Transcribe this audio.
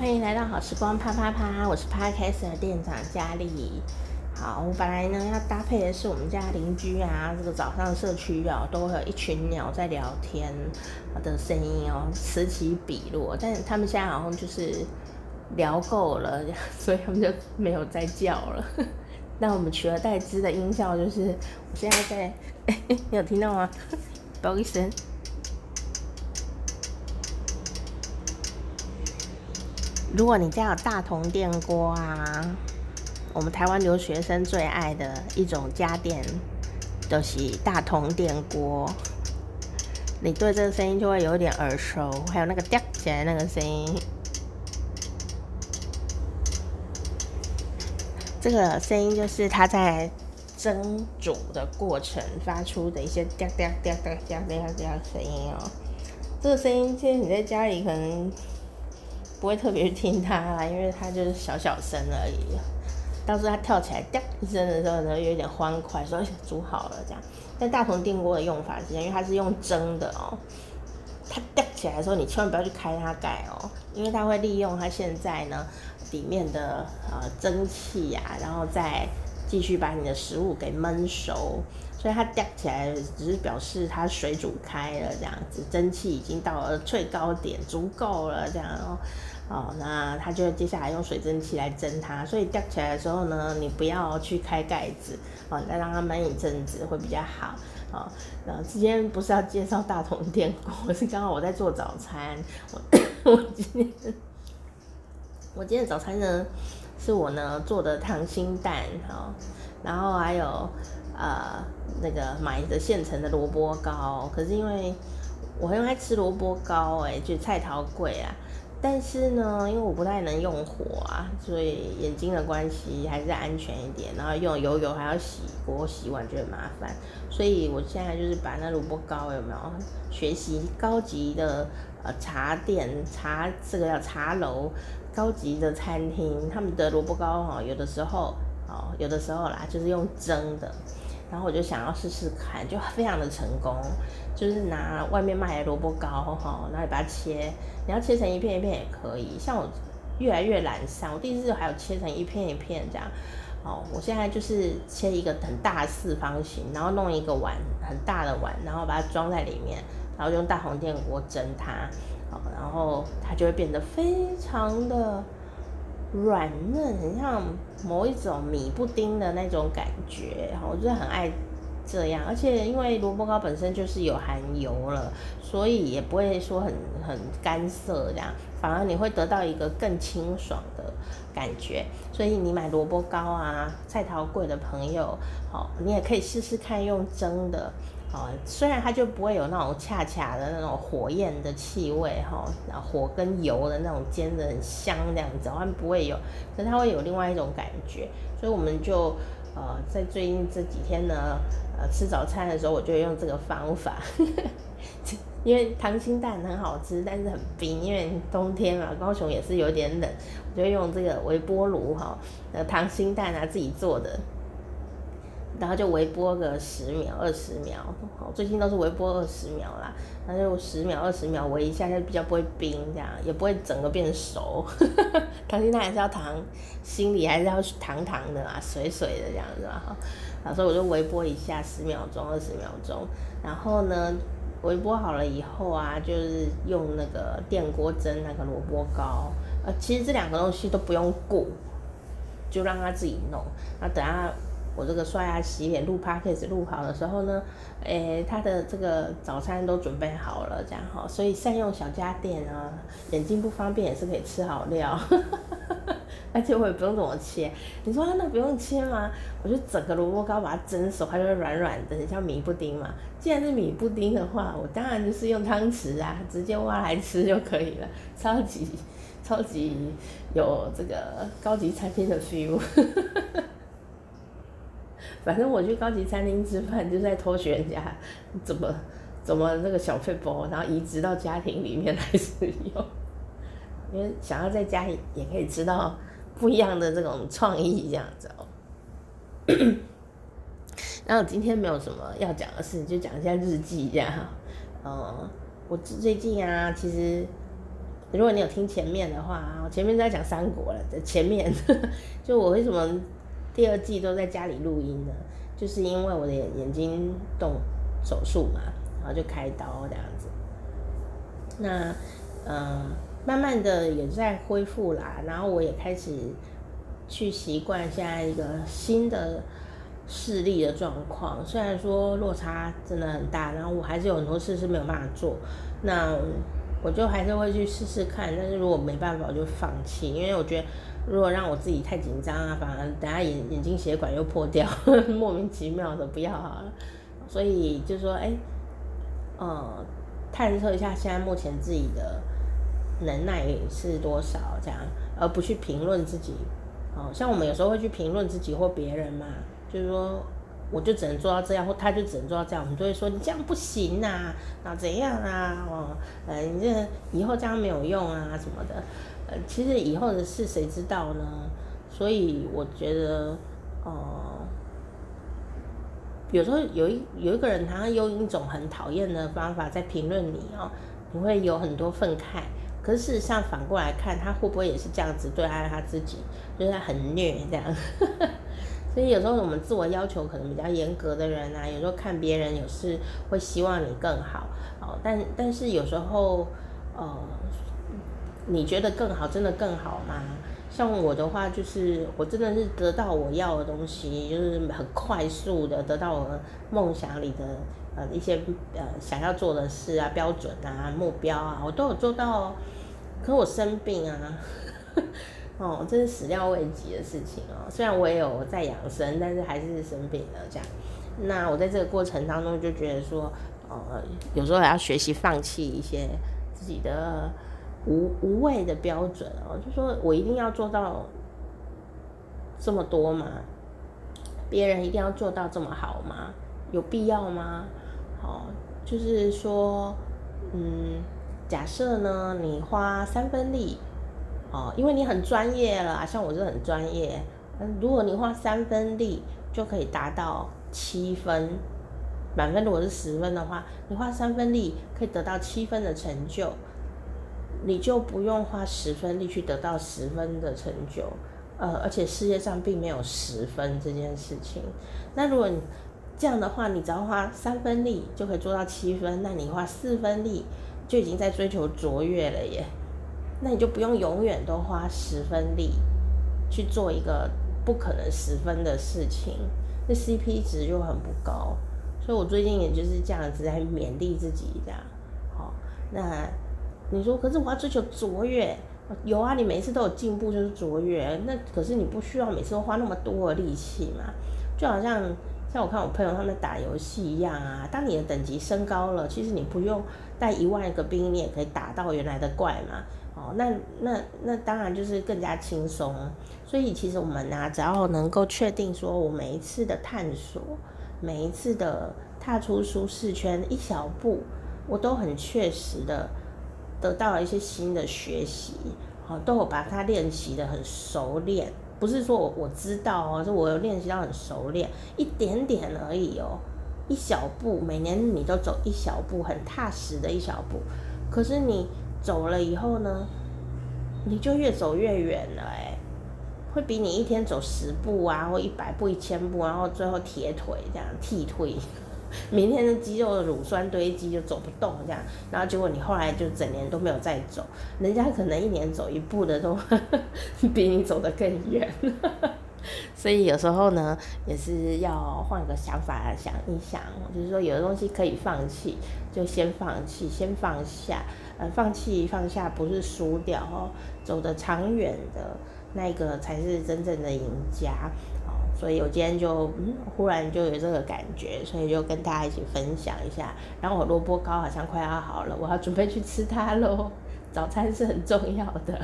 欢迎来到好时光啪啪啪，我是 Podcast 的店长佳丽。好，我本来呢要搭配的是我们家邻居啊，这个早上社区啊都会有一群鸟在聊天的声音哦，此起彼落。但是他们现在好像就是聊够了，所以他们就没有再叫了。那我们取而代之的音效就是，我现在在，你 有听到吗？不好意思。如果你家有大同电锅啊，我们台湾留学生最爱的一种家电，就是大同电锅。你对这个声音就会有点耳熟，还有那个掉起来那个声音，这个声音就是它在蒸煮的过程发出的一些掉掉掉掉掉掉掉声音哦。这个声音，其实你在家里可能。不会特别去听它啦，因为它就是小小声而已。当时它跳起来掉一声的时候呢，有点欢快，说煮好了这样。但大同电锅的用法是，因为它是用蒸的哦。它掉起来的时候，你千万不要去开它盖哦，因为它会利用它现在呢里面的呃蒸汽呀、然后再继续把你的食物给焖熟。所以它掉起来只是表示它水煮开了这样子，蒸汽已经到了最高点，足够了这样哦。哦，那它就接下来用水蒸气来蒸它。所以掉起来的时候呢，你不要去开盖子，哦，再让它焖一阵子会比较好。哦，那今天不是要介绍大同电锅，是刚好我在做早餐。我 我今天我今天早餐呢，是我呢做的溏心蛋，哦，然后还有。呃，那个买的现成的萝卜糕，可是因为我很爱吃萝卜糕，哎，就菜头贵啊。但是呢，因为我不太能用火啊，所以眼睛的关系还是安全一点。然后用油油还要洗锅洗碗就很麻烦，所以我现在就是把那萝卜糕有没有学习高级的呃茶店茶这个叫茶楼高级的餐厅，他们的萝卜糕哈，有的时候哦，有的时候啦，就是用蒸的。然后我就想要试试看，就非常的成功，就是拿外面卖的萝卜糕哈，然后把它切，你要切成一片一片也可以。像我越来越懒散，我第一次还有切成一片一片这样。哦，我现在就是切一个很大四方形，然后弄一个碗很大的碗，然后把它装在里面，然后用大红电锅蒸它，哦，然后它就会变得非常的。软嫩，很像某一种米布丁的那种感觉，我就很爱这样。而且因为萝卜糕本身就是有含油了，所以也不会说很很干涩这样，反而你会得到一个更清爽的感觉。所以你买萝卜糕啊，菜头粿的朋友，好，你也可以试试看用蒸的。哦，虽然它就不会有那种恰恰的那种火焰的气味哈，然后火跟油的那种煎的很香这样子，好像不会有，可是它会有另外一种感觉，所以我们就呃在最近这几天呢，呃吃早餐的时候，我就用这个方法，因为溏心蛋很好吃，但是很冰，因为冬天嘛，高雄也是有点冷，我就用这个微波炉哈，呃溏心蛋啊自己做的。然后就微波个十秒、二十秒，最近都是微波二十秒啦。然后就十秒、二十秒微一下，就比较不会冰，这样也不会整个变熟。溏心蛋还是要糖，心里还是要糖糖的啊，水水的这样子嘛。哈，所以我就微波一下，十秒钟、二十秒钟。然后呢，微波好了以后啊，就是用那个电锅蒸那个萝卜糕。呃，其实这两个东西都不用顾，就让它自己弄。那等下。我这个刷牙洗脸录 podcast 录好的时候呢，诶、他的这个早餐都准备好了，这样哈，所以善用小家电啊，眼睛不方便也是可以吃好料，而且我也不用怎么切。你说那不用切吗？我就整个萝卜糕把它蒸熟，它就会软软的，很像米布丁嘛。既然是米布丁的话，我当然就是用汤匙啊，直接挖来吃就可以了，超级超级有这个高级餐厅的 feel。反正我去高级餐厅吃饭，就是在偷学人家怎么怎么那个小费包，然后移植到家庭里面来使用。因为想要在家里也可以吃到不一样的这种创意，这样子哦。然后今天没有什么要讲的事，就讲一下日记这样。嗯，我最近啊，其实如果你有听前面的话，我前面在讲三国了，前面 就我为什么第二季都在家里录音呢？就是因为我的眼睛动手术嘛，然后就开刀这样子。那嗯，慢慢的也在恢复啦，然后我也开始去习惯现在一个新的视力的状况。虽然说落差真的很大，然后我还是有很多事是没有办法做。那我就还是会去试试看，但是如果没办法，我就放弃，因为我觉得如果让我自己太紧张啊，反而等下眼眼睛血管又破掉，莫名其妙的不要好了。所以就说，哎、欸，呃，探测一下现在目前自己的能耐是多少，这样，而不去评论自己。哦，像我们有时候会去评论自己或别人嘛，就是说。我就只能做到这样，或他就只能做到这样，我们就会说你这样不行呐，那怎样啊，哦，呃，你这以后这样没有用啊什么的，呃，其实以后的事谁知道呢？所以我觉得，哦、有时候有一有一个人，他用一种很讨厌的方法在评论你哦，你会有很多愤慨。可是事实上反过来看，他会不会也是这样子对待他自己？就是他很虐这样。所以有时候我们自我要求可能比较严格的人啊，有时候看别人有事会希望你更好哦，但但是有时候呃，你觉得更好真的更好吗？像我的话，就是我真的是得到我要的东西，就是很快速的得到我梦想里的呃一些呃想要做的事啊、标准啊、目标啊，我都有做到哦。可我生病啊。哦，这是始料未及的事情哦。虽然我也有在养生，但是还是生病了这样。那我在这个过程当中就觉得说，呃，有时候还要学习放弃一些自己的无无谓的标准哦。就说我一定要做到这么多吗？别人一定要做到这么好吗？有必要吗？哦，就是说，嗯，假设呢，你花三分力。哦，因为你很专业了，像我是很专业。嗯，如果你花三分力就可以达到七分，满分如果是十分的话，你花三分力可以得到七分的成就，你就不用花十分力去得到十分的成就。呃，而且世界上并没有十分这件事情。那如果你这样的话，你只要花三分力就可以做到七分，那你花四分力就已经在追求卓越了耶。那你就不用永远都花十分力去做一个不可能十分的事情，那 CP 值就很不高。所以我最近也就是这样子在勉励自己，这样。好，那你说，可是我要追求卓越，有啊，你每次都有进步就是卓越。那可是你不需要每次都花那么多的力气嘛？就好像像我看我朋友他们打游戏一样啊，当你的等级升高了，其实你不用带一万个兵，你也可以打到原来的怪嘛。那那那当然就是更加轻松。所以其实我们呢、只要能够确定说，我每一次的探索，每一次的踏出舒适圈一小步，我都很确实的得到了一些新的学习。好，都有把它练习的很熟练。不是说我我知道哦，是我有练习到很熟练，一点点而已哦，一小步，每年你都走一小步，很踏实的一小步。可是你。走了以后呢，你就越走越远了哎，会比你一天走十步啊，或一百步、一千步，然后最后铁腿这样踢腿，明天的肌肉的乳酸堆积就走不动这样，然后结果你后来就整年都没有再走，人家可能一年走一步的都 比你走得更远。所以有时候呢，也是要换个想法想一想，就是说有的东西可以放弃，就先放弃，先放下。呃，放弃放下不是输掉哦，走得长远的那个才是真正的赢家哦。所以我今天就，忽然就有这个感觉，所以就跟大家一起分享一下。然后我萝卜糕好像快要好了，我要准备去吃它喽。早餐是很重要的。